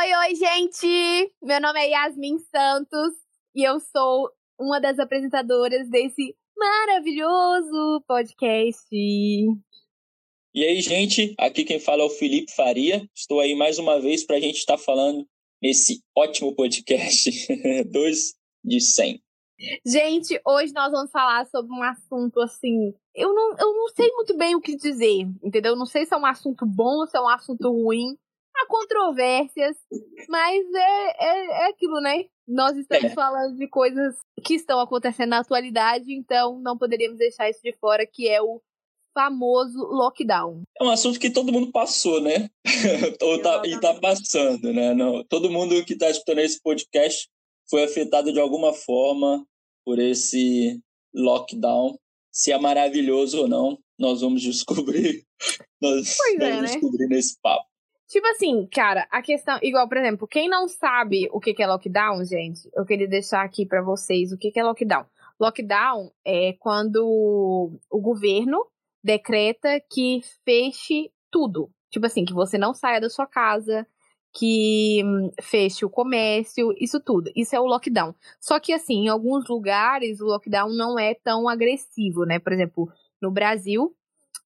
Oi, oi, gente! Meu nome é Yasmin Santos e eu sou uma das apresentadoras desse maravilhoso podcast. E aí, gente, aqui quem fala é o Felipe Faria. Estou aí mais uma vez para a gente estar tá falando nesse ótimo podcast 2 de 100. Gente, hoje nós vamos falar sobre um assunto assim. Eu não, eu não sei muito bem o que dizer, entendeu? Não sei se é um assunto bom ou se é um assunto ruim. Há controvérsias, mas é, é, é aquilo, né? Nós estamos é. falando de coisas que estão acontecendo na atualidade, então não poderíamos deixar isso de fora, que é o famoso lockdown. É um assunto que todo mundo passou, né? Ou tá, e tá passando, né? Não, todo mundo que está escutando esse podcast foi afetado de alguma forma por esse lockdown. Se é maravilhoso ou não, nós vamos descobrir. Nós pois é, vamos é, né? descobrir nesse papo. Tipo assim, cara, a questão. Igual, por exemplo, quem não sabe o que é lockdown, gente, eu queria deixar aqui para vocês o que é lockdown. Lockdown é quando o governo decreta que feche tudo. Tipo assim, que você não saia da sua casa, que hum, feche o comércio, isso tudo. Isso é o lockdown. Só que, assim, em alguns lugares o lockdown não é tão agressivo, né? Por exemplo, no Brasil,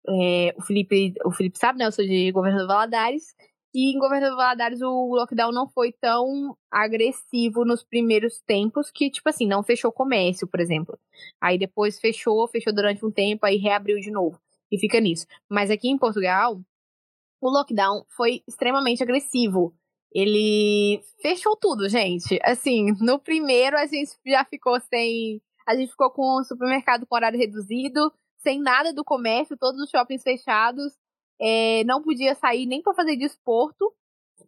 é, o, Felipe, o Felipe sabe, né? Eu sou de Governador Valadares. E em Governador Valadares o lockdown não foi tão agressivo nos primeiros tempos, que, tipo assim, não fechou comércio, por exemplo. Aí depois fechou, fechou durante um tempo, aí reabriu de novo. E fica nisso. Mas aqui em Portugal, o lockdown foi extremamente agressivo. Ele fechou tudo, gente. Assim, no primeiro a gente já ficou sem. A gente ficou com o supermercado com horário reduzido, sem nada do comércio, todos os shoppings fechados é, não podia sair nem para fazer desporto,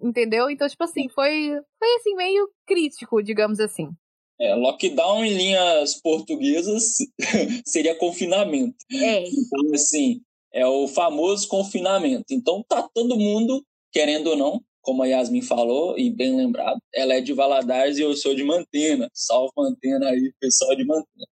entendeu? Então, tipo assim, foi, foi assim, meio crítico, digamos assim. É, lockdown em linhas portuguesas seria confinamento. É. Então, assim, é o famoso confinamento. Então, tá todo mundo, querendo ou não, como a Yasmin falou, e bem lembrado, ela é de Valadares e eu sou de Mantena. Salve Mantena aí, pessoal de Mantena.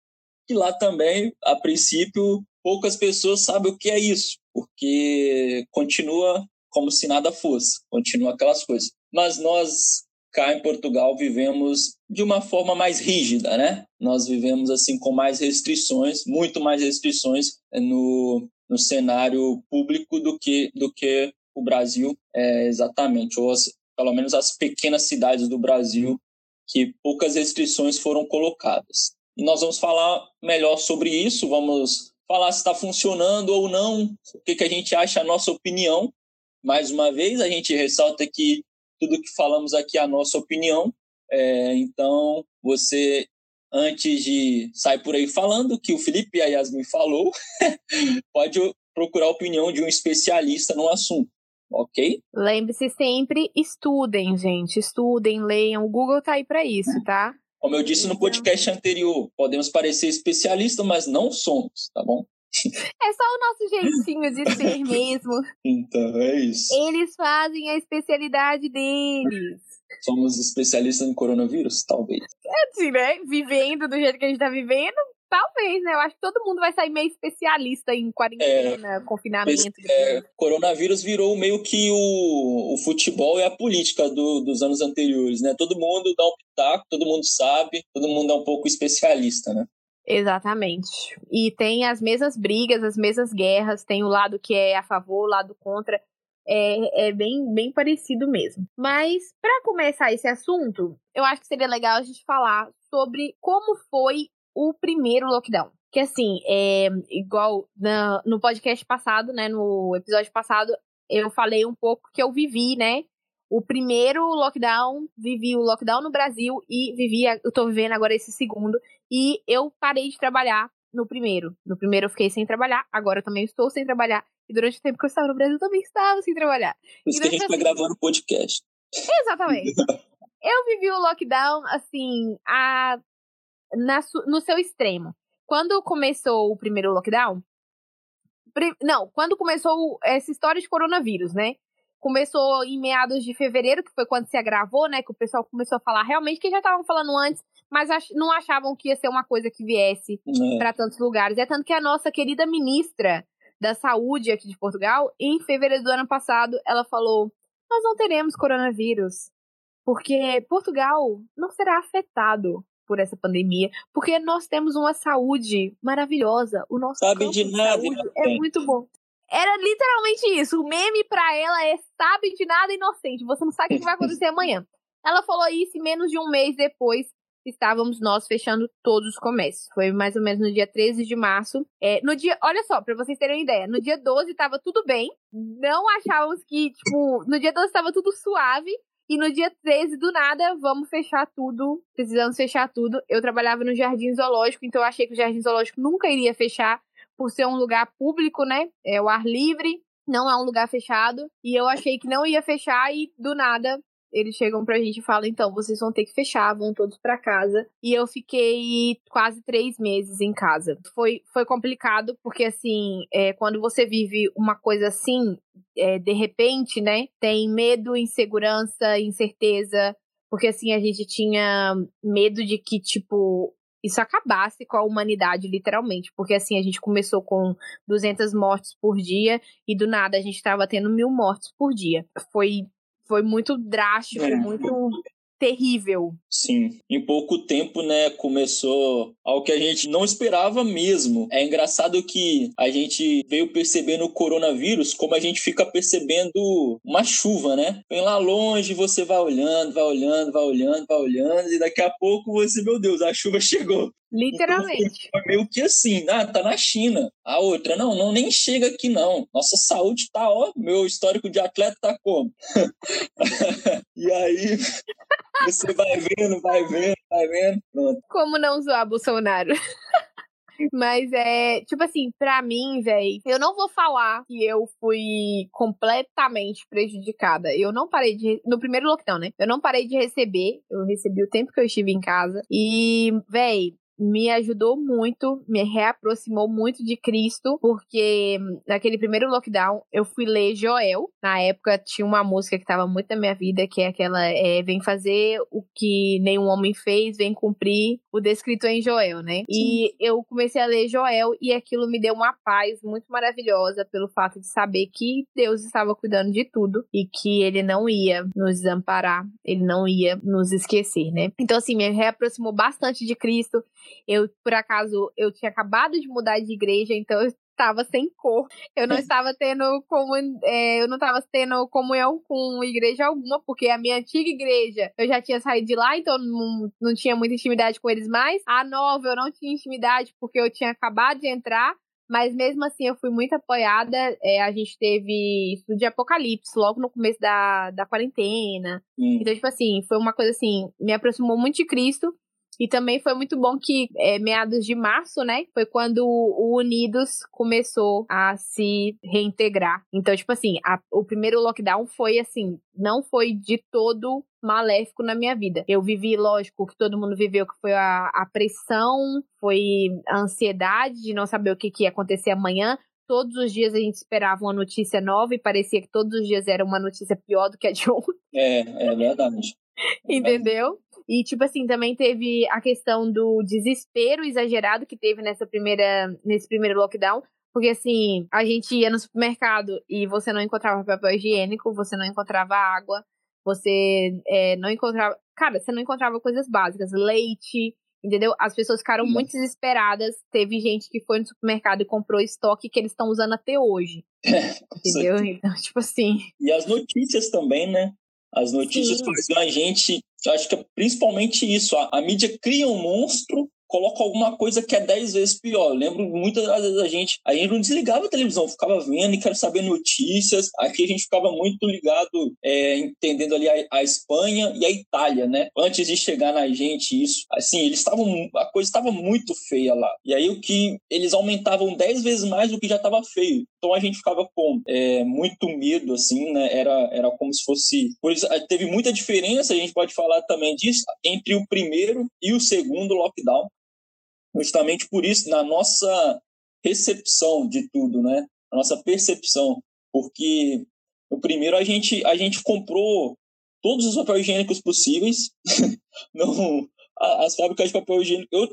E lá também, a princípio, poucas pessoas sabem o que é isso porque continua como se nada fosse, continua aquelas coisas. Mas nós cá em Portugal vivemos de uma forma mais rígida, né? Nós vivemos assim com mais restrições, muito mais restrições no, no cenário público do que do que o Brasil é, exatamente, ou as, pelo menos as pequenas cidades do Brasil que poucas restrições foram colocadas. E nós vamos falar melhor sobre isso, vamos falar se está funcionando ou não, o que, que a gente acha, a nossa opinião. Mais uma vez, a gente ressalta que tudo que falamos aqui é a nossa opinião. É, então, você, antes de sair por aí falando que o Felipe e a Yasmin falou, pode procurar a opinião de um especialista no assunto, ok? Lembre-se sempre, estudem, gente. Estudem, leiam. O Google tá aí para isso, tá? Como eu disse no podcast anterior, podemos parecer especialistas, mas não somos, tá bom? É só o nosso jeitinho de ser mesmo. Então, é isso. Eles fazem a especialidade deles. Somos especialistas em coronavírus? Talvez. É assim, né? Vivendo do jeito que a gente tá vivendo, Talvez, né? Eu acho que todo mundo vai sair meio especialista em quarentena, é, confinamento. É, coronavírus virou meio que o, o futebol e a política do, dos anos anteriores, né? Todo mundo dá um pitaco, todo mundo sabe, todo mundo é um pouco especialista, né? Exatamente. E tem as mesmas brigas, as mesmas guerras, tem o lado que é a favor, o lado contra. É, é bem, bem parecido mesmo. Mas, para começar esse assunto, eu acho que seria legal a gente falar sobre como foi o primeiro lockdown. Que assim, é igual na, no podcast passado, né? No episódio passado, eu falei um pouco que eu vivi, né? O primeiro lockdown, vivi o lockdown no Brasil e vivi, eu tô vivendo agora esse segundo. E eu parei de trabalhar no primeiro. No primeiro eu fiquei sem trabalhar, agora eu também estou sem trabalhar. E durante o tempo que eu estava no Brasil, eu também estava sem trabalhar. Por isso que a gente tá assim, gravando podcast. Exatamente. eu vivi o lockdown, assim, a na, no seu extremo. Quando começou o primeiro lockdown, não, quando começou essa história de coronavírus, né? Começou em meados de fevereiro, que foi quando se agravou, né? Que o pessoal começou a falar realmente, que já estavam falando antes, mas não achavam que ia ser uma coisa que viesse é. para tantos lugares. É tanto que a nossa querida ministra da Saúde aqui de Portugal, em fevereiro do ano passado, ela falou: Nós não teremos coronavírus. porque Portugal não será afetado por essa pandemia, porque nós temos uma saúde maravilhosa. O nosso sabe de nada, é muito bom. Era literalmente isso. O meme pra ela é sabe de nada inocente. Você não sabe o que vai acontecer amanhã. Ela falou isso e menos de um mês depois estávamos nós fechando todos os comércios. Foi mais ou menos no dia 13 de março. É, no dia, olha só, para vocês terem uma ideia, no dia 12 estava tudo bem. Não achávamos que, tipo, no dia 12 estava tudo suave. E no dia 13, do nada, vamos fechar tudo. Precisamos fechar tudo. Eu trabalhava no Jardim Zoológico, então eu achei que o Jardim Zoológico nunca iria fechar por ser um lugar público, né? É o ar livre, não é um lugar fechado. E eu achei que não ia fechar e do nada eles chegam pra gente e falam: então, vocês vão ter que fechar, vão todos pra casa. E eu fiquei quase três meses em casa. Foi, foi complicado, porque assim, é, quando você vive uma coisa assim, é, de repente, né, tem medo, insegurança, incerteza. Porque assim, a gente tinha medo de que, tipo, isso acabasse com a humanidade, literalmente. Porque assim, a gente começou com 200 mortes por dia e do nada a gente estava tendo mil mortes por dia. Foi foi muito drástico, é. muito terrível. Sim, em pouco tempo, né, começou algo que a gente não esperava mesmo. É engraçado que a gente veio percebendo o coronavírus como a gente fica percebendo uma chuva, né? Vem lá longe, você vai olhando, vai olhando, vai olhando, vai olhando, e daqui a pouco você, meu Deus, a chuva chegou. Literalmente. Então, meio que assim, ah, tá na China. A outra, não, não, nem chega aqui não. Nossa saúde tá, ó, meu histórico de atleta tá como? e aí, você vai vendo, vai vendo, vai vendo, pronto. Como não zoar Bolsonaro? Mas é, tipo assim, pra mim, velho, eu não vou falar que eu fui completamente prejudicada. Eu não parei de. No primeiro lockdown, né? Eu não parei de receber. Eu recebi o tempo que eu estive em casa. E, velho, me ajudou muito, me reaproximou muito de Cristo, porque naquele primeiro lockdown eu fui ler Joel. Na época tinha uma música que estava muito na minha vida, que é aquela é, Vem fazer o que nenhum homem fez, vem cumprir o descrito em Joel, né? Sim. E eu comecei a ler Joel e aquilo me deu uma paz muito maravilhosa pelo fato de saber que Deus estava cuidando de tudo e que ele não ia nos desamparar, ele não ia nos esquecer, né? Então, assim, me reaproximou bastante de Cristo. Eu, por acaso, eu tinha acabado de mudar de igreja, então eu estava sem cor. Eu não estava tendo como é, eu não estava tendo comunhão com igreja alguma, porque a minha antiga igreja eu já tinha saído de lá, então não, não tinha muita intimidade com eles mais. A nova eu não tinha intimidade porque eu tinha acabado de entrar. Mas mesmo assim eu fui muito apoiada. É, a gente teve estudo de Apocalipse logo no começo da, da quarentena. Hum. Então, tipo assim, foi uma coisa assim, me aproximou muito de Cristo. E também foi muito bom que, é, meados de março, né? Foi quando o Unidos começou a se reintegrar. Então, tipo assim, a, o primeiro lockdown foi assim, não foi de todo maléfico na minha vida. Eu vivi, lógico, que todo mundo viveu, que foi a, a pressão, foi a ansiedade de não saber o que, que ia acontecer amanhã, todos os dias a gente esperava uma notícia nova e parecia que todos os dias era uma notícia pior do que a de ontem. É, é verdade. Entendeu? E, tipo assim, também teve a questão do desespero exagerado que teve nessa primeira, nesse primeiro lockdown. Porque, assim, a gente ia no supermercado e você não encontrava papel higiênico, você não encontrava água, você é, não encontrava. Cara, você não encontrava coisas básicas, leite, entendeu? As pessoas ficaram Sim. muito desesperadas. Teve gente que foi no supermercado e comprou estoque que eles estão usando até hoje. entendeu? Então, tipo assim. E as notícias também, né? As notícias faziam a gente, acho que é principalmente isso, a, a mídia cria um monstro coloca alguma coisa que é dez vezes pior. Eu lembro muitas vezes a gente, a gente não desligava a televisão, ficava vendo e quero saber notícias. Aqui a gente ficava muito ligado, é, entendendo ali a, a, Espanha e a Itália, né? Antes de chegar na gente isso, assim, eles estavam, a coisa estava muito feia lá. E aí o que eles aumentavam dez vezes mais do que já estava feio. Então a gente ficava com é, muito medo, assim, né? Era, era como se fosse. Teve muita diferença, a gente pode falar também disso, entre o primeiro e o segundo lockdown justamente por isso, na nossa recepção de tudo, né? A nossa percepção. Porque o primeiro a gente, a gente comprou todos os papéis higiênicos possíveis. Não, as fábricas de papel higiênico. Eu,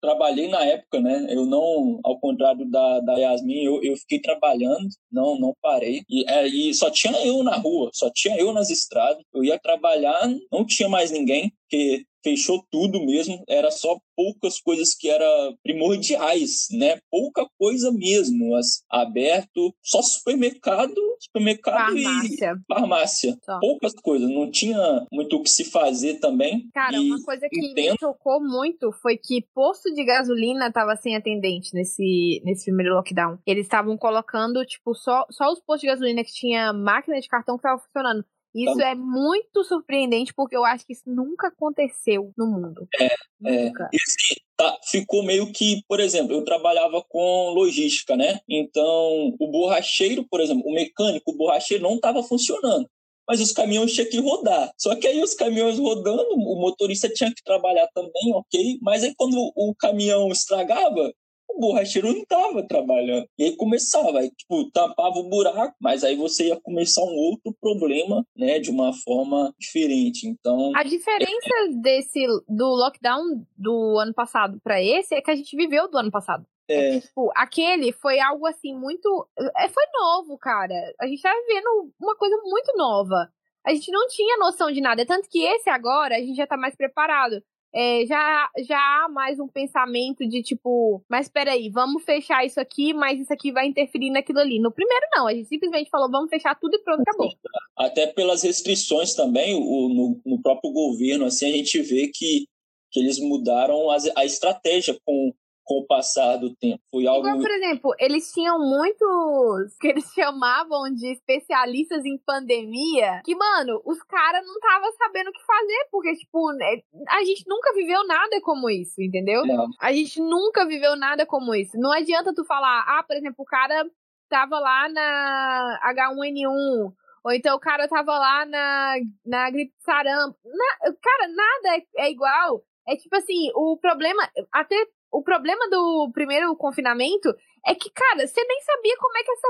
trabalhei na época, né? Eu não, ao contrário da, da Yasmin, eu, eu fiquei trabalhando, não não parei. E, é, e só tinha eu na rua, só tinha eu nas estradas. Eu ia trabalhar, não tinha mais ninguém, porque fechou tudo mesmo, era só poucas coisas que eram primordiais, né? Pouca coisa mesmo, aberto, só supermercado, supermercado farmácia. e farmácia. Só. Poucas coisas, não tinha muito o que se fazer também. Cara, uma coisa que entendo... me chocou muito foi que posto de gasolina tava sem atendente nesse, nesse primeiro lockdown. Eles estavam colocando, tipo, só, só os postos de gasolina que tinha máquina de cartão que tava funcionando. Isso é muito surpreendente, porque eu acho que isso nunca aconteceu no mundo. É, nunca. É. E assim, tá, ficou meio que, por exemplo, eu trabalhava com logística, né? Então, o borracheiro, por exemplo, o mecânico, o borracheiro não estava funcionando mas os caminhões tinham que rodar. Só que aí os caminhões rodando, o motorista tinha que trabalhar também, ok? Mas aí quando o caminhão estragava, o borracheiro não estava trabalhando. E aí começava, aí, tipo, tampava o buraco, mas aí você ia começar um outro problema, né, de uma forma diferente. Então. A diferença é... desse do lockdown do ano passado para esse é que a gente viveu do ano passado. É. é tipo, aquele foi algo assim muito. É, foi novo, cara. A gente tá vivendo uma coisa muito nova. A gente não tinha noção de nada. Tanto que esse agora a gente já tá mais preparado é, já, já há mais um pensamento de tipo, mas peraí, vamos fechar isso aqui, mas isso aqui vai interferir naquilo ali. No primeiro, não, a gente simplesmente falou, vamos fechar tudo e pronto, acabou. Até pelas restrições também, o, no, no próprio governo, assim, a gente vê que, que eles mudaram a, a estratégia com com o passar do tempo. Foi algo. Igual, por exemplo, eles tinham muitos que eles chamavam de especialistas em pandemia, que, mano, os caras não estavam sabendo o que fazer, porque, tipo, né, a gente nunca viveu nada como isso, entendeu? A gente nunca viveu nada como isso. Não adianta tu falar, ah, por exemplo, o cara tava lá na H1N1. Ou então o cara tava lá na, na gripe sarampo. Na, cara, nada é, é igual. É tipo assim, o problema. Até o problema do primeiro confinamento é que, cara, você nem sabia como é que essa.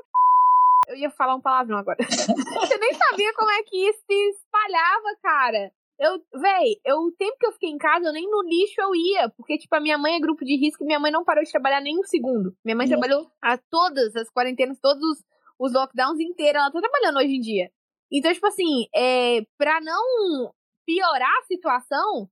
Eu ia falar um palavrão agora. você nem sabia como é que isso se espalhava, cara. Eu, véi, eu, o tempo que eu fiquei em casa, eu nem no lixo eu ia. Porque, tipo, a minha mãe é grupo de risco e minha mãe não parou de trabalhar nem um segundo. Minha mãe trabalhou a todas as quarentenas, todos os, os lockdowns inteiros. Ela tá trabalhando hoje em dia. Então, tipo assim, é, pra não piorar a situação,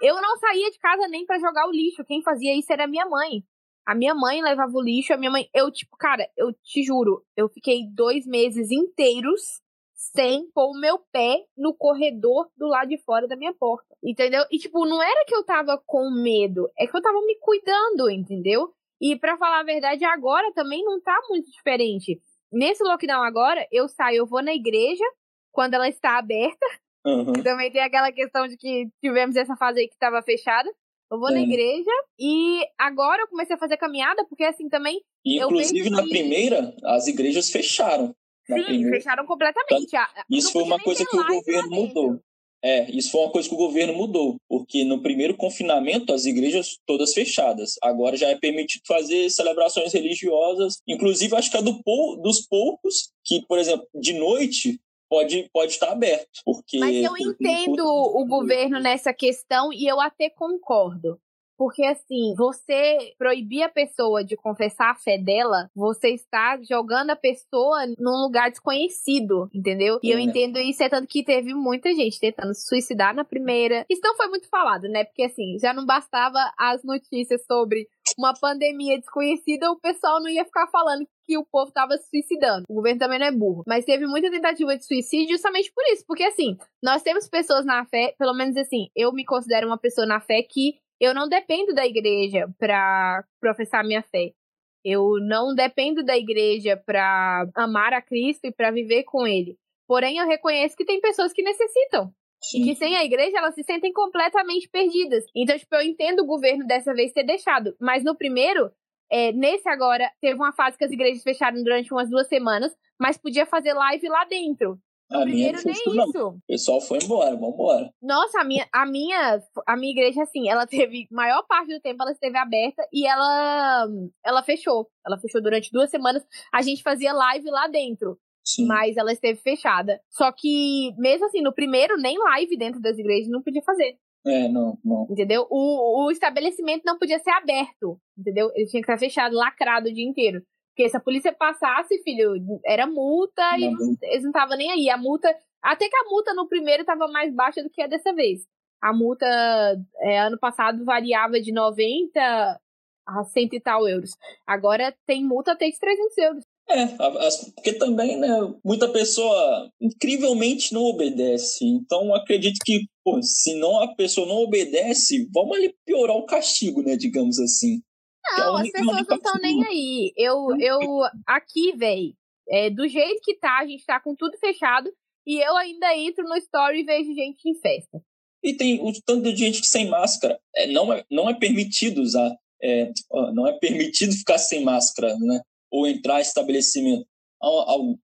eu não saía de casa nem para jogar o lixo. Quem fazia isso era minha mãe. A minha mãe levava o lixo, a minha mãe. Eu, tipo, cara, eu te juro, eu fiquei dois meses inteiros sem pôr o meu pé no corredor do lado de fora da minha porta. Entendeu? E, tipo, não era que eu tava com medo, é que eu tava me cuidando, entendeu? E para falar a verdade, agora também não tá muito diferente. Nesse lockdown agora, eu saio, eu vou na igreja quando ela está aberta, Uhum. E também tem aquela questão de que tivemos essa fase aí que estava fechada. Eu vou na igreja e agora eu comecei a fazer caminhada, porque assim também. E, inclusive na que... primeira, as igrejas fecharam. Sim, primeira. fecharam completamente. Então, isso foi uma coisa que o governo mudou. É, isso foi uma coisa que o governo mudou, porque no primeiro confinamento as igrejas todas fechadas. Agora já é permitido fazer celebrações religiosas, inclusive acho que é do, dos poucos que, por exemplo, de noite pode, pode estar aberto. Porque, Mas eu entendo o governo nessa questão e eu até concordo. Porque, assim, você proibir a pessoa de confessar a fé dela, você está jogando a pessoa num lugar desconhecido, entendeu? E eu entendo isso, é tanto que teve muita gente tentando se suicidar na primeira. Isso não foi muito falado, né? Porque, assim, já não bastava as notícias sobre uma pandemia desconhecida, o pessoal não ia ficar falando que o povo tava se suicidando. O governo também não é burro. Mas teve muita tentativa de suicídio justamente por isso. Porque, assim, nós temos pessoas na fé, pelo menos assim, eu me considero uma pessoa na fé que eu não dependo da igreja para professar minha fé. Eu não dependo da igreja para amar a Cristo e para viver com Ele. Porém, eu reconheço que tem pessoas que necessitam. Sim. E que sem a igreja elas se sentem completamente perdidas. Então, tipo, eu entendo o governo dessa vez ter deixado. Mas no primeiro, é, nesse agora, teve uma fase que as igrejas fecharam durante umas duas semanas, mas podia fazer live lá dentro. A minha nem isso. O pessoal foi embora, vambora. Nossa, a minha, a minha, a minha igreja, assim, ela teve, maior parte do tempo ela esteve aberta e ela, ela fechou. Ela fechou durante duas semanas. A gente fazia live lá dentro. Sim. Mas ela esteve fechada. Só que, mesmo assim, no primeiro, nem live dentro das igrejas não podia fazer. É, não, não. Entendeu? O, o estabelecimento não podia ser aberto, entendeu? Ele tinha que estar fechado, lacrado o dia inteiro. Porque se a polícia passasse, filho, era multa não, e não, eles não estavam nem aí. A multa. Até que a multa no primeiro estava mais baixa do que a dessa vez. A multa é, ano passado variava de 90 a 100 e tal euros. Agora tem multa até de 300 euros. É, porque também, né, muita pessoa incrivelmente não obedece. Então acredito que, pô, se não a pessoa não obedece, vamos ali piorar o castigo, né, digamos assim. É não, é as pessoas não estão nem aí. Eu, eu aqui, velho, é, do jeito que tá, a gente tá com tudo fechado e eu ainda entro no story e vejo gente em festa. E tem o tanto de gente sem máscara. É, não, é, não é permitido usar, é, não é permitido ficar sem máscara, né? Ou entrar em estabelecimento. Há, há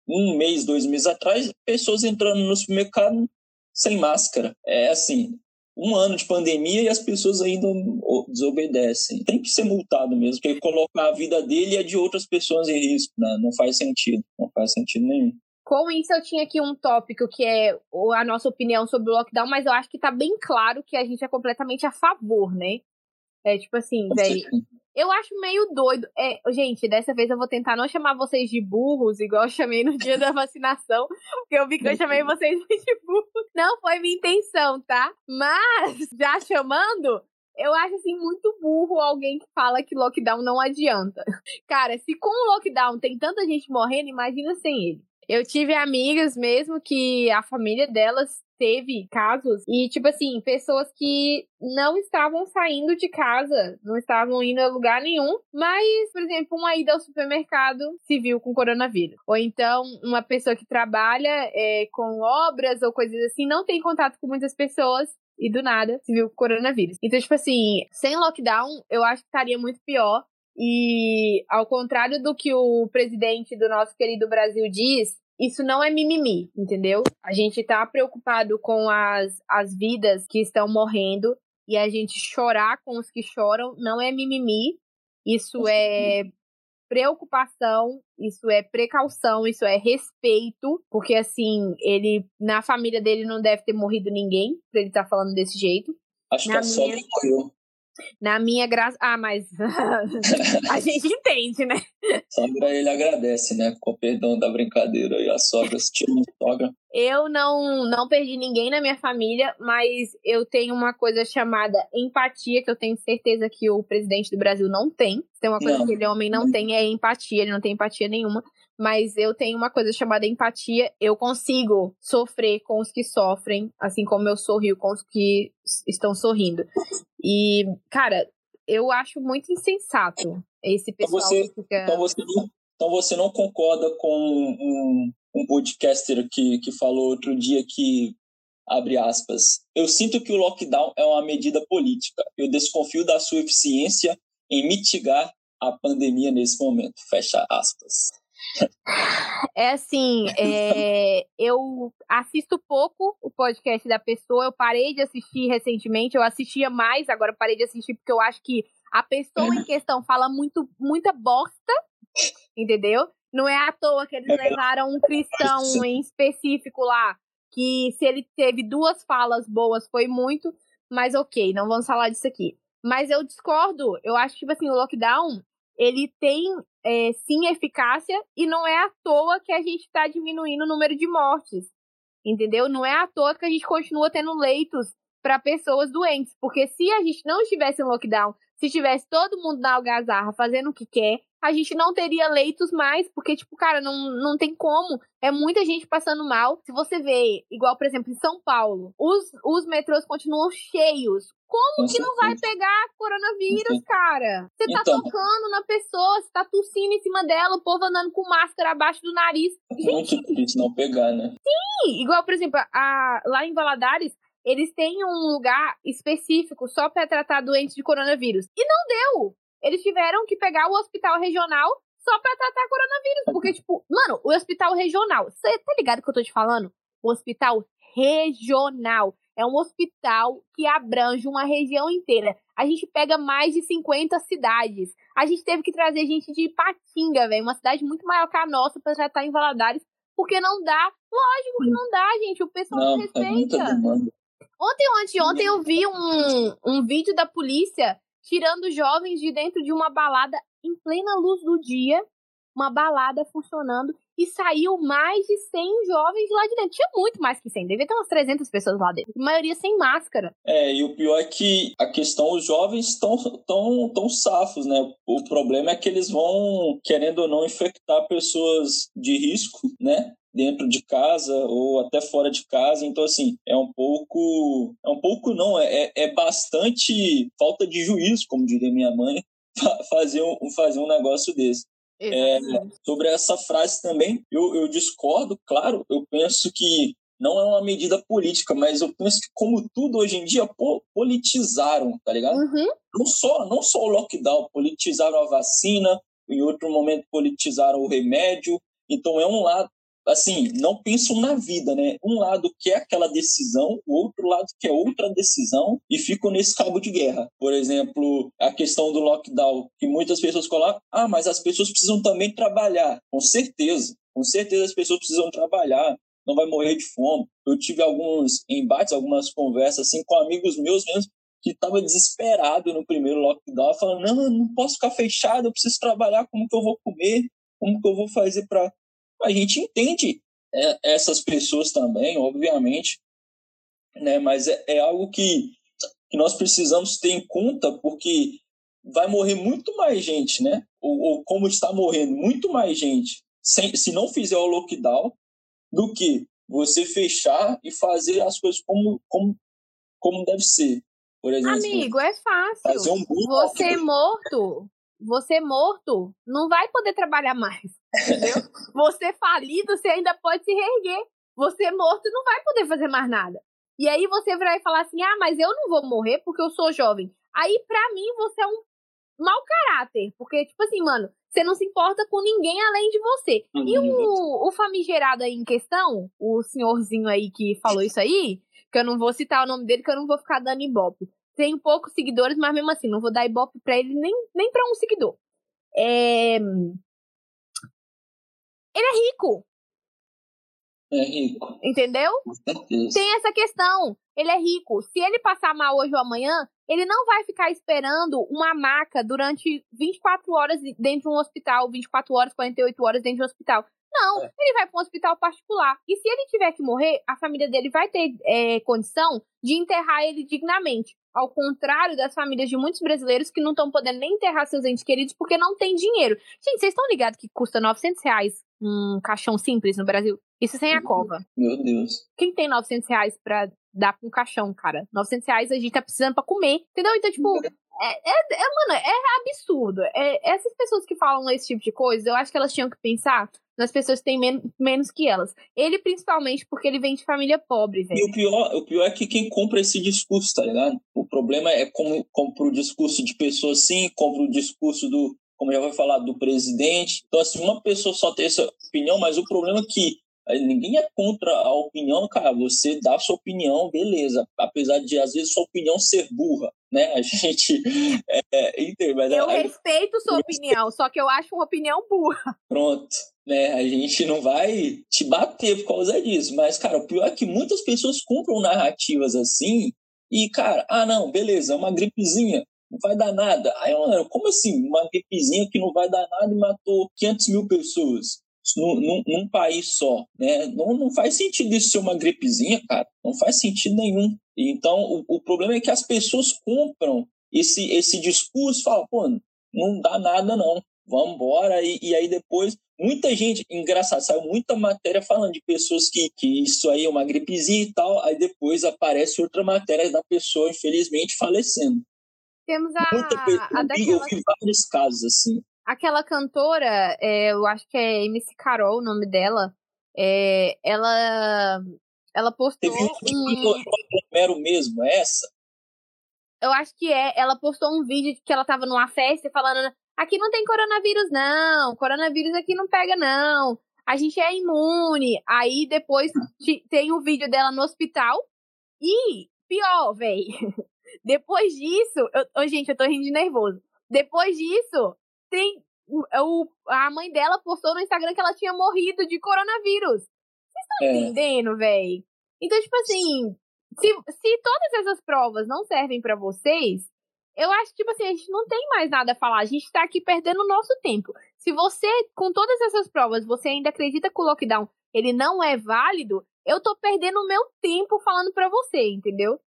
um mês, dois meses atrás, pessoas entrando no supermercado sem máscara. É assim, um ano de pandemia e as pessoas ainda desobedecem. Tem que ser multado mesmo, porque colocar a vida dele e a de outras pessoas em risco, né? Não faz sentido, não faz sentido nenhum. Com isso, eu tinha aqui um tópico que é a nossa opinião sobre o lockdown, mas eu acho que tá bem claro que a gente é completamente a favor, né? É tipo assim, velho. Eu acho meio doido. É, gente, dessa vez eu vou tentar não chamar vocês de burros, igual eu chamei no dia da vacinação, porque eu vi que eu chamei vocês de burros. Não foi minha intenção, tá? Mas, já chamando, eu acho assim muito burro alguém que fala que lockdown não adianta. Cara, se com o lockdown tem tanta gente morrendo, imagina sem ele. Eu tive amigas mesmo que a família delas teve casos e, tipo assim, pessoas que não estavam saindo de casa, não estavam indo a lugar nenhum, mas, por exemplo, uma ida ao supermercado se viu com coronavírus. Ou então, uma pessoa que trabalha é, com obras ou coisas assim, não tem contato com muitas pessoas e do nada se viu coronavírus. Então, tipo assim, sem lockdown, eu acho que estaria muito pior. E ao contrário do que o presidente do nosso querido Brasil diz, isso não é mimimi, entendeu? A gente tá preocupado com as, as vidas que estão morrendo e a gente chorar com os que choram não é mimimi, isso é preocupação, isso é precaução, isso é respeito, porque assim, ele na família dele não deve ter morrido ninguém, pra ele estar tá falando desse jeito. Acho na que é minha... só morreu. Na minha graça. Ah, mas a gente entende, né? Sandra, ele agradece, né? Com o perdão da brincadeira e a sogra, se tira sogra. Eu não, não perdi ninguém na minha família, mas eu tenho uma coisa chamada empatia, que eu tenho certeza que o presidente do Brasil não tem. Tem uma coisa não. que aquele homem não tem, é empatia, ele não tem empatia nenhuma mas eu tenho uma coisa chamada empatia. Eu consigo sofrer com os que sofrem, assim como eu sorrio com os que estão sorrindo. E, cara, eu acho muito insensato esse então pessoal então você, que fica... Então você, então você não concorda com um, um podcaster que, que falou outro dia que abre aspas. Eu sinto que o lockdown é uma medida política. Eu desconfio da sua eficiência em mitigar a pandemia nesse momento. Fecha aspas. É assim, é, eu assisto pouco o podcast da pessoa, eu parei de assistir recentemente, eu assistia mais, agora parei de assistir porque eu acho que a pessoa em questão fala muito, muita bosta, entendeu? Não é à toa que eles levaram um cristão em específico lá, que se ele teve duas falas boas foi muito, mas ok, não vamos falar disso aqui. Mas eu discordo, eu acho que, tipo assim, o lockdown, ele tem é, sim eficácia e não é à toa que a gente está diminuindo o número de mortes, entendeu? Não é à toa que a gente continua tendo leitos para pessoas doentes, porque se a gente não estivesse em lockdown, se tivesse todo mundo na algazarra fazendo o que quer, a gente não teria leitos mais, porque, tipo, cara, não, não tem como. É muita gente passando mal. Se você vê, igual, por exemplo, em São Paulo, os, os metrôs continuam cheios. Como que não vai pegar coronavírus, cara? Você tá então, tocando na pessoa, você tá tossindo em cima dela, o povo andando com máscara abaixo do nariz. É muito difícil não pegar, né? Sim, igual, por exemplo, a, lá em Valadares, eles têm um lugar específico só para tratar doentes de coronavírus. E não deu! Eles tiveram que pegar o hospital regional só pra tratar coronavírus. Porque, tipo, mano, o hospital regional, você tá ligado que eu tô te falando? O hospital regional. É um hospital que abrange uma região inteira. A gente pega mais de 50 cidades. A gente teve que trazer gente de Ipatinga, velho, uma cidade muito maior que a nossa, pra tratar em Valadares, porque não dá. Lógico que não dá, gente. O pessoal não, não é respeita. É Ontem ou anteontem eu vi um, um vídeo da polícia tirando jovens de dentro de uma balada em plena luz do dia, uma balada funcionando, e saiu mais de 100 jovens lá de dentro. Tinha muito mais que 100, devia ter umas 300 pessoas lá dentro. A maioria sem máscara. É, e o pior é que a questão, os jovens estão tão, tão safos, né? O problema é que eles vão, querendo ou não, infectar pessoas de risco, né? Dentro de casa ou até fora de casa. Então, assim, é um pouco. É um pouco não, é, é bastante falta de juízo, como diria minha mãe, fazer um, fazer um negócio desse. É, sobre essa frase também, eu, eu discordo, claro, eu penso que não é uma medida política, mas eu penso que, como tudo hoje em dia, politizaram, tá ligado? Uhum. Não, só, não só o lockdown, politizaram a vacina, em outro momento politizaram o remédio. Então é um lado, assim, não pensam na vida, né? Um lado quer aquela decisão, o outro lado quer outra decisão e ficam nesse cabo de guerra. Por exemplo, a questão do lockdown, que muitas pessoas colocam, ah, mas as pessoas precisam também trabalhar. Com certeza, com certeza as pessoas precisam trabalhar, não vai morrer de fome. Eu tive alguns embates, algumas conversas assim com amigos meus mesmo que estava desesperado no primeiro lockdown, falando: não, não posso ficar fechado, eu preciso trabalhar, como que eu vou comer? Como que eu vou fazer para a gente entende é, essas pessoas também, obviamente, né? mas é, é algo que, que nós precisamos ter em conta, porque vai morrer muito mais gente, né? Ou, ou como está morrendo muito mais gente sem, se não fizer o lockdown do que você fechar e fazer as coisas como, como, como deve ser. Por exemplo, Amigo, é fácil. Um você morto, você morto não vai poder trabalhar mais. Entendeu? você falido, você ainda pode se reerguer. Você morto não vai poder fazer mais nada. E aí você vai falar assim: ah, mas eu não vou morrer porque eu sou jovem. Aí, pra mim, você é um mau caráter. Porque, tipo assim, mano, você não se importa com ninguém além de você. E o, o famigerado aí em questão, o senhorzinho aí que falou isso aí, que eu não vou citar o nome dele, que eu não vou ficar dando ibope. Tem poucos seguidores, mas mesmo assim, não vou dar ibope pra ele nem, nem pra um seguidor. É... Ele é rico. É rico. Entendeu? Tem essa questão. Ele é rico. Se ele passar mal hoje ou amanhã, ele não vai ficar esperando uma maca durante 24 horas dentro de um hospital, 24 horas, 48 horas dentro de um hospital. Não, é. ele vai para um hospital particular. E se ele tiver que morrer, a família dele vai ter é, condição de enterrar ele dignamente. Ao contrário das famílias de muitos brasileiros que não estão podendo nem enterrar seus entes queridos porque não tem dinheiro. Gente, vocês estão ligados que custa 900 reais um caixão simples no Brasil? Isso sem a cova. Meu Deus. Quem tem 900 reais pra dar pra um caixão, cara? 900 reais a gente tá precisando pra comer, entendeu? Então, tipo, é, é, é mano, é absurdo. É, essas pessoas que falam esse tipo de coisa, eu acho que elas tinham que pensar nas pessoas que têm men menos que elas. Ele, principalmente, porque ele vem de família pobre, velho. E o pior, o pior é que quem compra esse discurso, tá ligado? O problema é como compra o discurso de pessoas sim, compra o discurso do, como já foi falado, do presidente. Então, assim, uma pessoa só tem essa opinião, mas o problema é que ninguém é contra a opinião, cara. Você dá a sua opinião, beleza. Apesar de, às vezes, sua opinião ser burra, né? A gente é, é, entende, mas Eu respeito sua opinião, só que eu acho uma opinião burra. Pronto né? A gente não vai te bater por causa disso. Mas, cara, o pior é que muitas pessoas compram narrativas assim e, cara, ah, não, beleza, é uma gripezinha, não vai dar nada. Aí, mano, como assim? Uma gripezinha que não vai dar nada e matou 500 mil pessoas num, num, num país só, né? Não, não faz sentido isso ser uma gripezinha, cara. Não faz sentido nenhum. Então, o, o problema é que as pessoas compram esse, esse discurso, falam, pô, não dá nada não, vamos embora. E, e aí depois muita gente, engraçado, saiu muita matéria falando de pessoas que, que isso aí é uma gripezinha e tal, aí depois aparece outra matéria da pessoa, infelizmente, falecendo. Temos a, muita a daquela... Eu vi vários casos assim. Aquela cantora, é, eu acho que é MC Carol o nome dela, é, ela, ela postou Teve um... Romero mesmo, é essa? Eu acho que é. Ela postou um vídeo que ela tava numa festa falando Aqui não tem coronavírus, não. Coronavírus aqui não pega, não. A gente é imune. Aí depois tem o um vídeo dela no hospital. E, pior, véi. Depois disso. Eu, gente, eu tô rindo de nervoso. Depois disso, tem. O, a mãe dela postou no Instagram que ela tinha morrido de coronavírus. Vocês estão é. entendendo, véi? Então, tipo assim, se, se todas essas provas não servem para vocês, eu acho, tipo assim, a gente não tem mais nada a falar. A gente tá aqui perdendo o nosso tempo. Se você, com todas essas provas, você ainda acredita que o lockdown ele não é válido, eu tô perdendo o meu tempo falando para você, entendeu?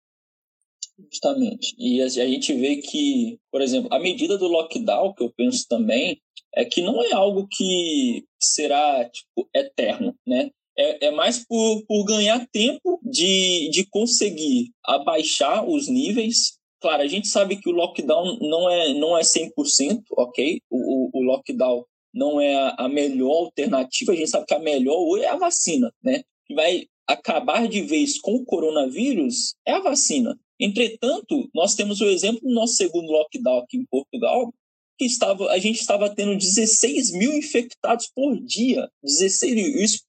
Justamente. E a gente vê que, por exemplo, a medida do lockdown, que eu penso também, é que não é algo que será tipo, eterno, né? É, é mais por, por ganhar tempo de, de conseguir abaixar os níveis. Claro, a gente sabe que o lockdown não é, não é 100%, ok? O, o, o lockdown não é a, melhor alternativa. A gente sabe que a melhor é a vacina, né? Que vai acabar de vez com o coronavírus é a vacina. Entretanto, nós temos o exemplo do nosso segundo lockdown aqui em Portugal, que estava, a gente estava tendo 16 mil infectados por dia. 16 mil. Isso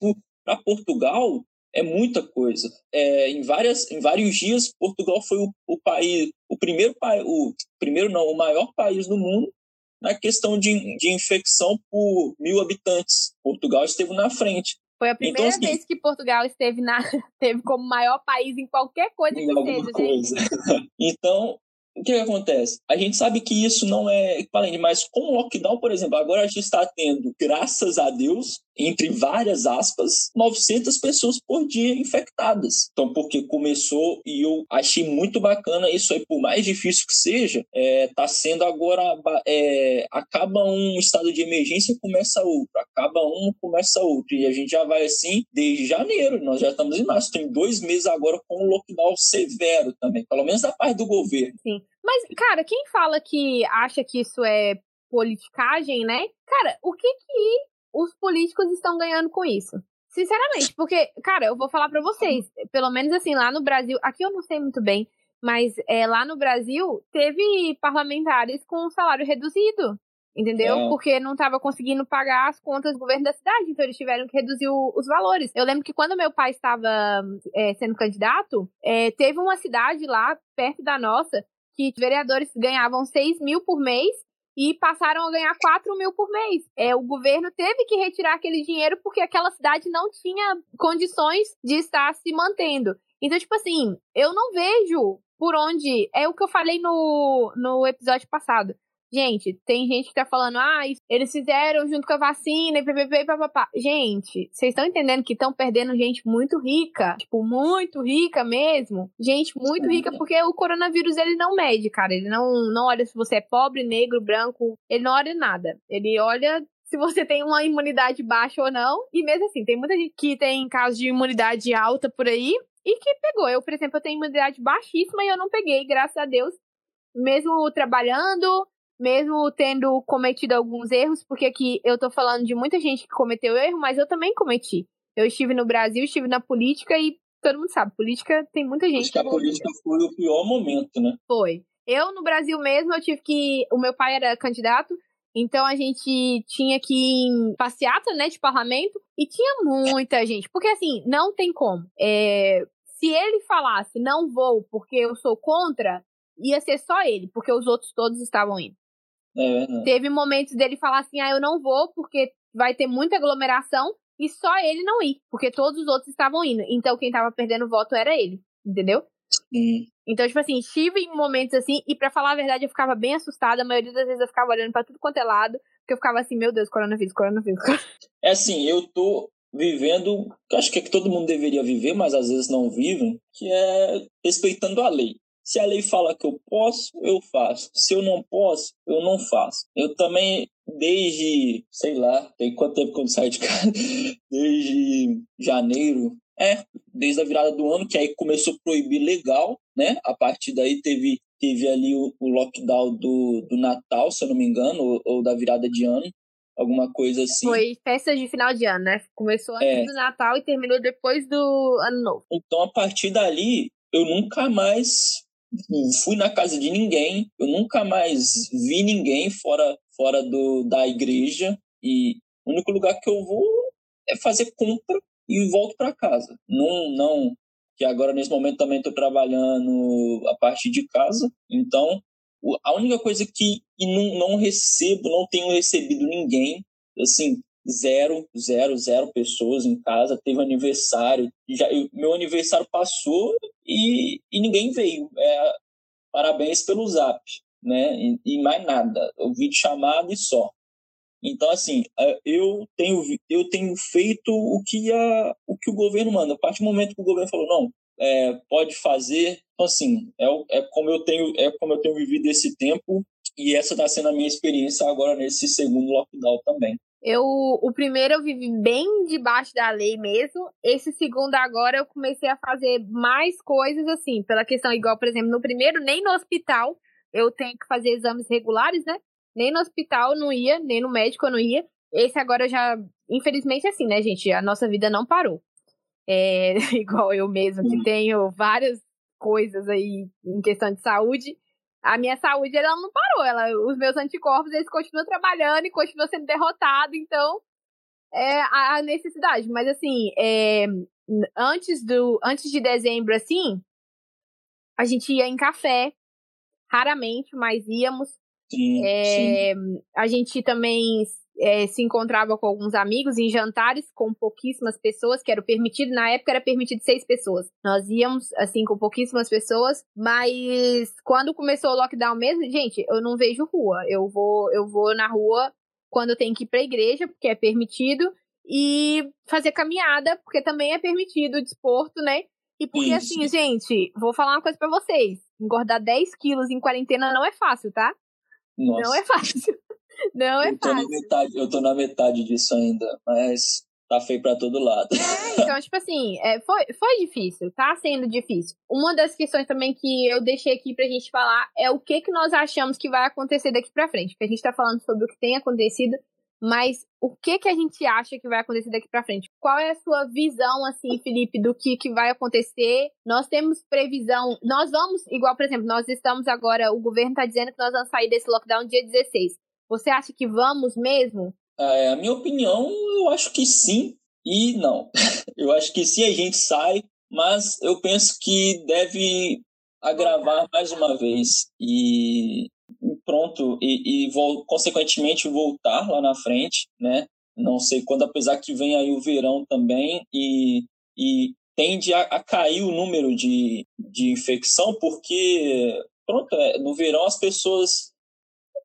para Portugal é muita coisa. É, em, várias, em vários dias, Portugal foi o, o país, o primeiro país, o primeiro não, o maior país do mundo na questão de, de infecção por mil habitantes. Portugal esteve na frente. Foi a primeira então, assim, vez que Portugal esteve na, teve como maior país em qualquer coisa que seja, coisa. gente. então, o que, que, acontece? A gente sabe que isso não é equivalente, mas com o lockdown, por exemplo, agora a gente está tendo, graças a Deus, entre várias aspas, 900 pessoas por dia infectadas. Então, porque começou e eu achei muito bacana isso aí, por mais difícil que seja, está é, tá sendo agora, é, acaba um estado de emergência, começa outro, acaba um, começa outro, e a gente já vai assim desde janeiro, nós já estamos em março, tem dois meses agora com um lockdown severo também, pelo menos da parte do governo. Sim. Mas, cara, quem fala que acha que isso é politicagem, né? Cara, o que que os políticos estão ganhando com isso? Sinceramente, porque, cara, eu vou falar para vocês, pelo menos assim, lá no Brasil, aqui eu não sei muito bem, mas é, lá no Brasil teve parlamentares com salário reduzido, entendeu? É. Porque não estava conseguindo pagar as contas do governo da cidade, então eles tiveram que reduzir o, os valores. Eu lembro que quando meu pai estava é, sendo candidato, é, teve uma cidade lá perto da nossa que vereadores ganhavam 6 mil por mês e passaram a ganhar 4 mil por mês. É, o governo teve que retirar aquele dinheiro porque aquela cidade não tinha condições de estar se mantendo. Então, tipo assim, eu não vejo por onde. É o que eu falei no, no episódio passado. Gente, tem gente que tá falando, ah, eles fizeram junto com a vacina e ppp, papapá. Gente, vocês estão entendendo que estão perdendo gente muito rica? Tipo, muito rica mesmo? Gente muito rica, porque o coronavírus ele não mede, cara. Ele não, não olha se você é pobre, negro, branco. Ele não olha nada. Ele olha se você tem uma imunidade baixa ou não. E mesmo assim, tem muita gente que tem casos de imunidade alta por aí e que pegou. Eu, por exemplo, eu tenho imunidade baixíssima e eu não peguei, graças a Deus. Mesmo trabalhando, mesmo tendo cometido alguns erros, porque aqui eu tô falando de muita gente que cometeu erro, mas eu também cometi. Eu estive no Brasil, estive na política e todo mundo sabe, política tem muita gente. Acho que a política foi o pior momento, né? Foi. Eu, no Brasil mesmo, eu tive que. O meu pai era candidato, então a gente tinha que ir em passeata, né, de parlamento, e tinha muita gente. Porque assim, não tem como. É, se ele falasse não vou porque eu sou contra, ia ser só ele, porque os outros todos estavam indo. É Teve momentos dele falar assim: ah, eu não vou porque vai ter muita aglomeração e só ele não ir, porque todos os outros estavam indo. Então quem tava perdendo voto era ele, entendeu? Sim. Então, tipo assim, estive em momentos assim, e para falar a verdade, eu ficava bem assustada. A maioria das vezes eu ficava olhando para tudo quanto é lado, porque eu ficava assim, meu Deus, coronavírus, coronavírus. É assim, eu tô vivendo, que acho que é que todo mundo deveria viver, mas às vezes não vivem, que é respeitando a lei. Se a lei fala que eu posso, eu faço. Se eu não posso, eu não faço. Eu também, desde, sei lá, tem quanto tempo que eu saio de casa? Desde janeiro. É, desde a virada do ano, que aí começou a proibir legal, né? A partir daí teve, teve ali o, o lockdown do, do Natal, se eu não me engano, ou, ou da virada de ano alguma coisa assim. Foi festa de final de ano, né? Começou antes é. do Natal e terminou depois do Ano Novo. Então, a partir dali, eu nunca mais fui na casa de ninguém, eu nunca mais vi ninguém fora, fora do, da igreja e o único lugar que eu vou é fazer compra e volto para casa. Não, não, que agora nesse momento também estou trabalhando a partir de casa, então a única coisa que, que não, não recebo, não tenho recebido ninguém, assim, zero, zero, zero pessoas em casa. Teve aniversário, já, eu, meu aniversário passou e, e ninguém veio. É, parabéns pelo zap, né? E, e mais nada. O vídeo chamado e só. Então, assim, é, eu tenho, eu tenho feito o que, a, o que o governo manda. A partir do momento que o governo falou, não, é, pode fazer, então, assim, é, é, como eu tenho, é como eu tenho vivido esse tempo e essa está sendo a minha experiência agora nesse segundo lockdown também. Eu, o primeiro eu vivi bem debaixo da lei mesmo. Esse segundo agora eu comecei a fazer mais coisas assim, pela questão igual, por exemplo, no primeiro nem no hospital eu tenho que fazer exames regulares, né? Nem no hospital eu não ia, nem no médico eu não ia. Esse agora eu já, infelizmente assim, né, gente, a nossa vida não parou. É, igual eu mesmo que tenho várias coisas aí em questão de saúde, a minha saúde ela não parou. Ela, os meus anticorpos eles continuam trabalhando e continuam sendo derrotados, então é a, necessidade. Mas assim, é, antes do antes de dezembro assim, a gente ia em café, raramente, mas íamos. Sim, é, sim. A gente também é, se encontrava com alguns amigos em jantares com pouquíssimas pessoas, que era permitido, na época era permitido seis pessoas. Nós íamos, assim, com pouquíssimas pessoas, mas quando começou o lockdown mesmo, gente, eu não vejo rua. Eu vou, eu vou na rua quando eu tenho que ir pra igreja, porque é permitido, e fazer caminhada, porque também é permitido, desporto, né? E porque, Isso. assim, gente, vou falar uma coisa para vocês. Engordar 10 quilos em quarentena não é fácil, tá? Nossa. Não é fácil. Não é eu tô fácil. Metade, eu tô na metade disso ainda, mas tá feio pra todo lado. É, então, tipo assim, é, foi, foi difícil, tá sendo difícil. Uma das questões também que eu deixei aqui pra gente falar é o que, que nós achamos que vai acontecer daqui pra frente. Porque a gente tá falando sobre o que tem acontecido, mas o que, que a gente acha que vai acontecer daqui para frente? Qual é a sua visão, assim, Felipe, do que, que vai acontecer? Nós temos previsão, nós vamos, igual, por exemplo, nós estamos agora, o governo está dizendo que nós vamos sair desse lockdown dia 16. Você acha que vamos mesmo? É, a minha opinião, eu acho que sim e não. eu acho que sim a gente sai, mas eu penso que deve agravar mais uma vez e pronto e, e vou, consequentemente voltar lá na frente, né? Não sei quando, apesar que vem aí o verão também e, e tende a, a cair o número de, de infecção porque pronto, é, no verão as pessoas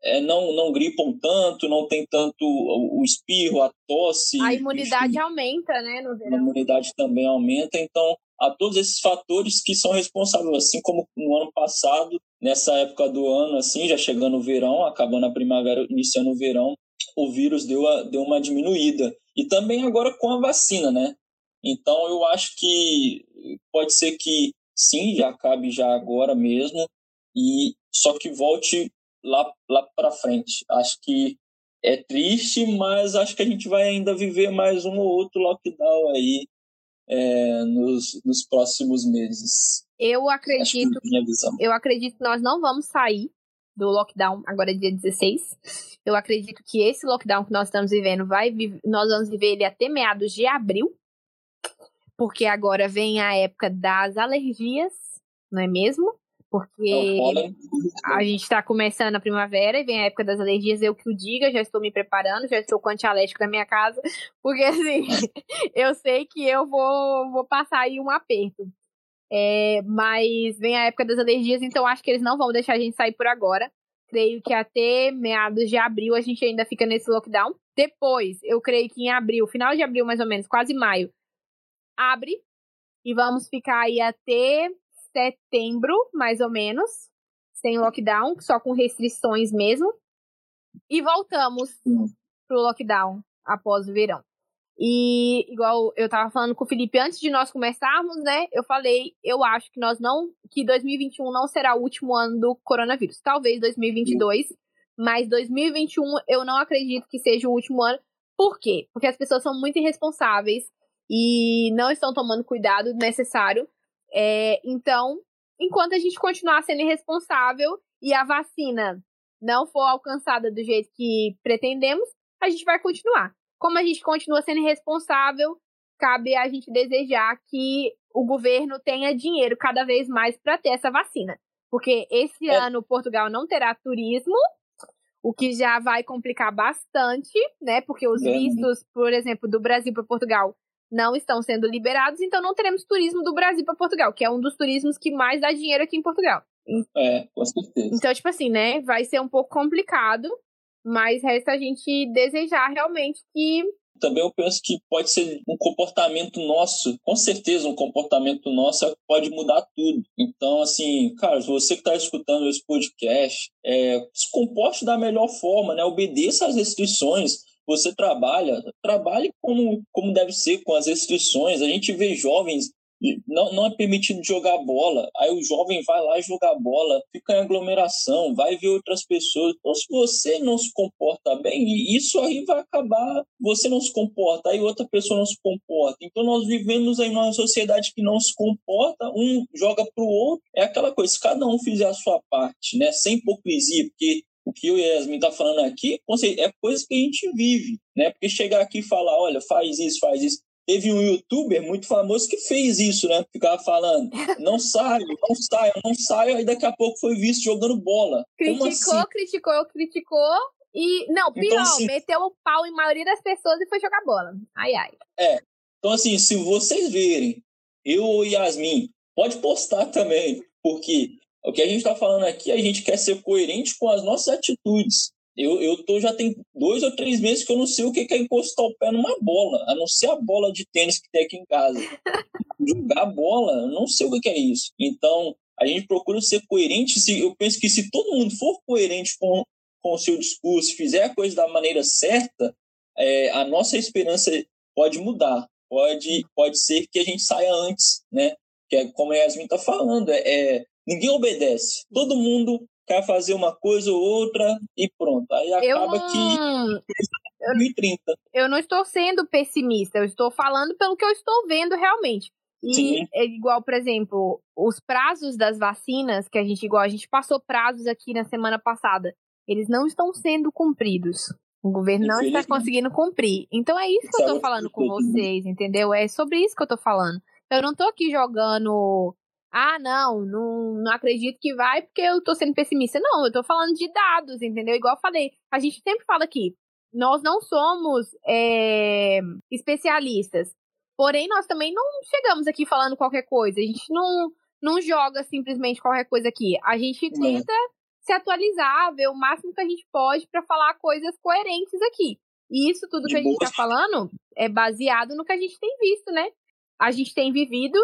é, não, não gripam tanto, não tem tanto o, o espirro, a tosse. A imunidade enfim, aumenta, né, no verão. A imunidade também aumenta, então há todos esses fatores que são responsáveis, assim como no ano passado, nessa época do ano, assim, já chegando o verão, acabando a primavera, iniciando o verão, o vírus deu, a, deu uma diminuída. E também agora com a vacina, né? Então eu acho que pode ser que sim, já acabe já agora mesmo, e só que volte lá, lá para frente. Acho que é triste, mas acho que a gente vai ainda viver mais um ou outro lockdown aí é, nos, nos próximos meses. Eu acredito. É eu acredito que nós não vamos sair do lockdown agora dia 16. Eu acredito que esse lockdown que nós estamos vivendo vai nós vamos viver ele até meados de abril. Porque agora vem a época das alergias, não é mesmo? Porque a gente está começando a primavera e vem a época das alergias, eu que o diga, já estou me preparando, já estou com antialérgico na minha casa, porque assim, eu sei que eu vou, vou passar aí um aperto. É, mas vem a época das alergias, então acho que eles não vão deixar a gente sair por agora. Creio que até meados de abril a gente ainda fica nesse lockdown. Depois, eu creio que em abril, final de abril mais ou menos, quase maio, abre e vamos ficar aí até setembro, mais ou menos, sem lockdown, só com restrições mesmo. E voltamos pro lockdown após o verão. E igual eu tava falando com o Felipe antes de nós começarmos, né? Eu falei, eu acho que nós não que 2021 não será o último ano do coronavírus. Talvez 2022, mas 2021 eu não acredito que seja o último ano. Por quê? Porque as pessoas são muito irresponsáveis e não estão tomando cuidado necessário é, então, enquanto a gente continuar sendo irresponsável e a vacina não for alcançada do jeito que pretendemos, a gente vai continuar. Como a gente continua sendo irresponsável, cabe a gente desejar que o governo tenha dinheiro cada vez mais para ter essa vacina. Porque esse é. ano Portugal não terá turismo, o que já vai complicar bastante, né? Porque os Bem. vistos, por exemplo, do Brasil para Portugal não estão sendo liberados, então não teremos turismo do Brasil para Portugal, que é um dos turismos que mais dá dinheiro aqui em Portugal. É, com certeza. Então, tipo assim, né? Vai ser um pouco complicado, mas resta a gente desejar realmente que Também eu penso que pode ser um comportamento nosso, com certeza um comportamento nosso é- pode mudar tudo. Então, assim, cara, você que está escutando esse podcast, é, se comporte da melhor forma, né? Obedeça às restrições. Você trabalha, trabalhe como, como deve ser, com as restrições. A gente vê jovens não, não é permitido jogar bola. Aí o jovem vai lá jogar bola, fica em aglomeração, vai ver outras pessoas. Então, se você não se comporta bem, isso aí vai acabar. Você não se comporta, aí outra pessoa não se comporta. Então, nós vivemos em uma sociedade que não se comporta, um joga para o outro. É aquela coisa, se cada um fizer a sua parte, né, sem hipocrisia, porque o que o Yasmin tá falando aqui é coisa que a gente vive, né? Porque chegar aqui e falar, olha, faz isso, faz isso. Teve um youtuber muito famoso que fez isso, né? Ficava falando, não saio, não saio, não saio, aí daqui a pouco foi visto jogando bola. Criticou, assim? criticou, criticou. E, não, pior, Então, assim- meteu o pau em maioria das pessoas e foi jogar bola. Ai, ai. Então, assim, se vocês verem, eu ou Yasmin, pode postar também, porque o que a gente está falando aqui, a gente quer ser coerente com as nossas atitudes. Eu, eu tô, já tem dois ou três meses que eu não sei o que é encostar o pé numa bola, a não ser a bola de tênis que tem aqui em casa. Jogar bola, eu não sei o que que é isso. Então, a gente procura ser coerente. Se, eu penso que se todo mundo for coerente com, com o seu discurso, fizer a coisa da maneira certa, é, a nossa esperança pode mudar pode, pode ser que a gente saia antes, né? Que é como a Yasmin está falando, é, é, ninguém obedece. Todo mundo quer fazer uma coisa ou outra e pronto. Aí Eu acaba que não, 2030. eu não estou sendo pessimista, eu estou falando pelo que eu estou vendo realmente. E Sim. é igual, por exemplo, os prazos das vacinas, que a gente, igual, a gente passou prazos aqui na semana passada, eles não estão sendo cumpridos. O governo não está conseguindo cumprir. Então é isso que eu é tô muito falando com vocês, entendeu? É sobre isso que eu tô falando. Eu não tô aqui jogando. Ah, não, não, não acredito que vai porque eu tô sendo pessimista. Não, eu tô falando de dados, entendeu? Igual eu falei, a gente sempre fala aqui, nós não somos é, especialistas. Porém, nós também não chegamos aqui falando qualquer coisa. A gente não, não joga simplesmente qualquer coisa aqui. A gente tenta se atualizar, ver o máximo que a gente pode para falar coisas coerentes aqui. E isso tudo que a gente boa. tá falando é baseado no que a gente tem visto, né? A gente tem vivido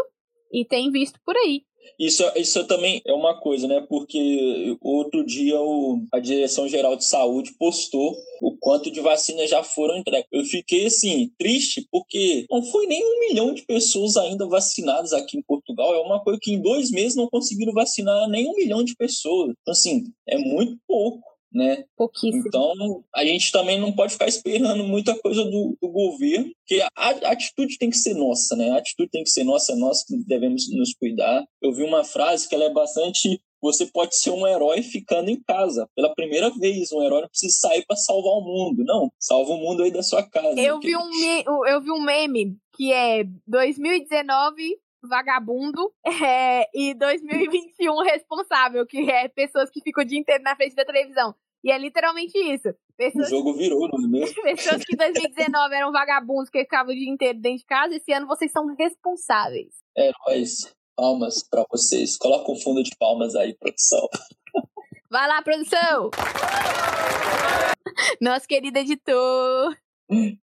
e tem visto por aí. Isso, isso também é uma coisa, né? Porque outro dia o, a Direção Geral de Saúde postou o quanto de vacinas já foram entregues. Eu fiquei, assim, triste porque não foi nem um milhão de pessoas ainda vacinadas aqui em Portugal. É uma coisa que em dois meses não conseguiram vacinar nem um milhão de pessoas. Então, assim, é muito pouco. Né? Pouquíssimo. Então, a gente também não pode ficar esperando muita coisa do, do governo, porque a, a atitude tem que ser nossa, né? A atitude tem que ser nossa, é nós que devemos nos cuidar. Eu vi uma frase que ela é bastante. Você pode ser um herói ficando em casa. Pela primeira vez, um herói não precisa sair para salvar o mundo. Não, salva o mundo aí da sua casa. Eu vi, um eu vi um meme que é 2019 vagabundo é, e 2021 responsável, que é pessoas que ficam o dia inteiro na frente da televisão. E é literalmente isso. O Pessoas, jogo virou, não é mesmo? pessoas que em 2019 eram vagabundos que ficavam o dia inteiro dentro de casa, esse ano vocês são responsáveis. Heróis. Palmas para vocês. Coloca um fundo de palmas aí, produção. Vai lá, produção! Nosso querido editor.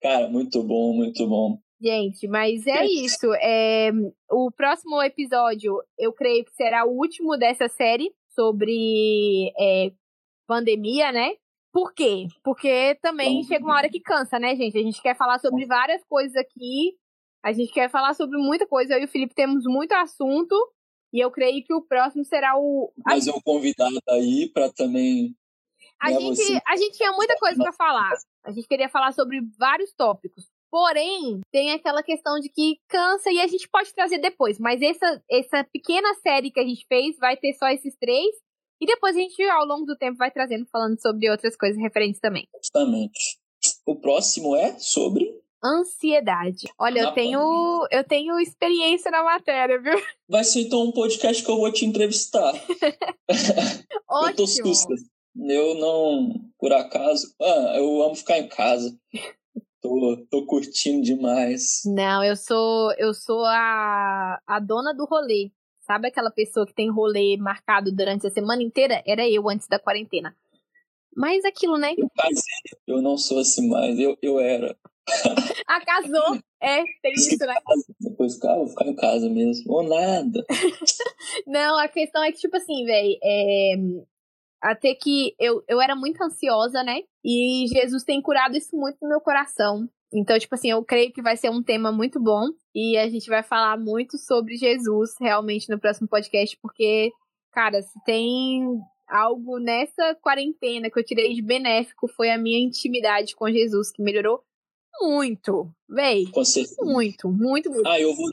Cara, muito bom, muito bom. Gente, mas é É. isso. É, o próximo episódio, eu creio que será o último dessa série sobre é, pandemia, né? Por quê? Porque também chega uma hora que cansa, né, gente? A gente quer falar sobre várias coisas aqui. A gente quer falar sobre muita coisa. Eu e o Felipe temos muito assunto. E eu creio que o próximo será o. Mas um convidado aí para também. a né, gente, você- a gente tinha muita coisa pra falar. A gente queria falar sobre vários tópicos. Porém, tem aquela questão de que cansa e a gente pode trazer depois. Mas essa, essa pequena série que a gente fez vai ter só esses três. E depois a gente, ao longo do tempo, vai trazendo, falando sobre outras coisas referentes também. Justamente. O próximo é sobre. Ansiedade. Olha, eu Na tenho, eu tenho experiência na matéria, viu? Vai ser então um podcast que eu vou te entrevistar. Eu tô Ótimo. Eu não. por acaso. Ah, eu amo ficar em casa. Tô, tô curtindo demais. Não, eu sou eu sou a, a dona do rolê. Sabe aquela pessoa que tem rolê marcado durante a semana inteira? Era eu antes da quarentena. Mas aquilo, né? Eu casei, eu não sou assim mais, eu, eu era. ah, casou! É, tem isso, né? Depois, cara, vou ficar em casa mesmo. Ou nada. não, a questão é que, tipo assim, velho, é, até que eu, eu era muito ansiosa, né? E Jesus tem curado isso muito no meu coração. Então, tipo assim, eu creio que vai ser um tema muito bom. E a gente vai falar muito sobre Jesus realmente no próximo podcast, porque, cara, se tem algo nessa quarentena que eu tirei de benéfico foi a minha intimidade com Jesus, que melhorou muito. Véi. Com certeza. Muito, muito, muito. Ah, eu vou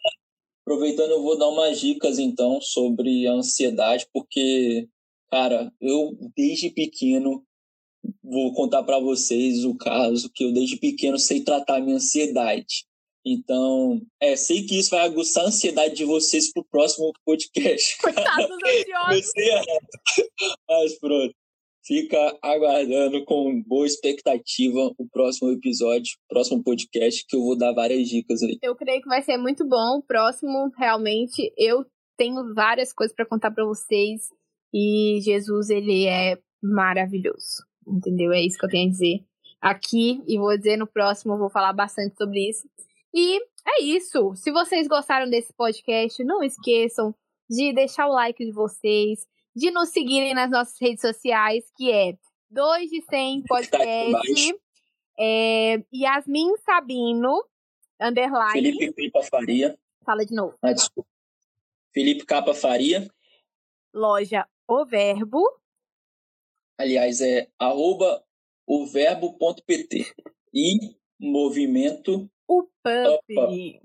aproveitando, eu vou dar umas dicas então sobre a ansiedade, porque Cara, eu desde pequeno vou contar para vocês o caso que eu desde pequeno sei tratar a minha ansiedade. Então, é, sei que isso vai aguçar a ansiedade de vocês pro próximo podcast. Coitados ansiosos. Mas pronto. Fica aguardando com boa expectativa o próximo episódio, o próximo podcast, que eu vou dar várias dicas aí. Eu creio que vai ser muito bom. O próximo, realmente, eu tenho várias coisas para contar para vocês. E Jesus, ele é maravilhoso. Entendeu? É isso que eu tenho a dizer aqui. E vou dizer no próximo, vou falar bastante sobre isso. E é isso. Se vocês gostaram desse podcast, não esqueçam de deixar o like de vocês, de nos seguirem nas nossas redes sociais, que é 2 de 100 podcast. É, Yasmin Sabino, underline. Felipe Capa Faria. Fala de novo. Ah, desculpa. Felipe Capa Faria. Loja o verbo. Aliás, é arroba o verbo.pt. E movimento. O PUP.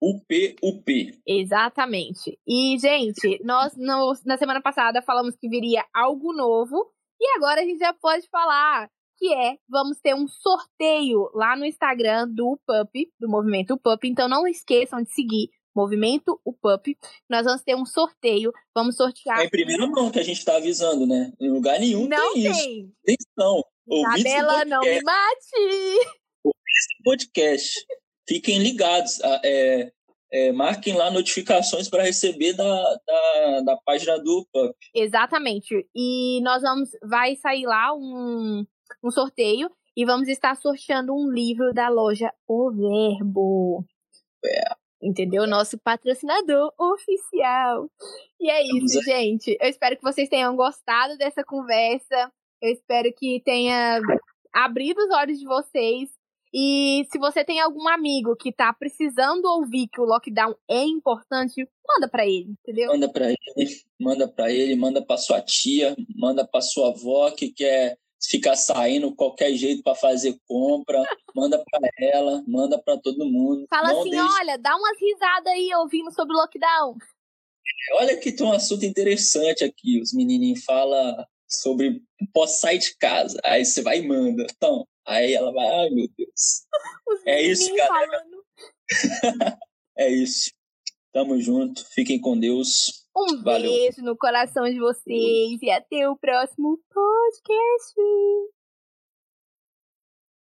UP, UP. Exatamente. E, gente, nós no, na semana passada falamos que viria algo novo. E agora a gente já pode falar que é, vamos ter um sorteio lá no Instagram do PUP, do movimento PUP. Então não esqueçam de seguir Movimento o PUP. Nós vamos ter um sorteio. Vamos sortear. É em primeira mão que a gente está avisando, né? Em lugar nenhum não tem, tem. isso. Atenção. Isabela, não me mate! Esse podcast. Fiquem ligados. É, é, marquem lá notificações para receber da, da, da, página do PUP. Exatamente. E nós vamos. Vai sair lá um, um sorteio e vamos estar sorteando um livro da loja O Verbo. É entendeu? Nosso patrocinador oficial. E é isso, gente. Eu espero que vocês tenham gostado dessa conversa. Eu espero que tenha abrido os olhos de vocês. E se você tem algum amigo que tá precisando ouvir que o lockdown é importante, manda para ele, entendeu? Manda para ele, manda para ele, manda para sua tia, manda para sua avó que quer ficar saindo qualquer jeito para fazer compra, manda para ela, manda para todo mundo. Fala Não assim, deixe... olha, dá umas risadas aí ouvindo sobre o lockdown. Olha que tem um assunto interessante aqui. Os menininhos falam sobre posso sair de casa. Aí você vai e manda. Então, aí ela vai, ai meu Deus. Os é isso, galera. é isso. Tamo junto. Fiquem com Deus. Um Valeu. beijo no coração de vocês e até o próximo podcast.